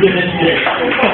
qui viennent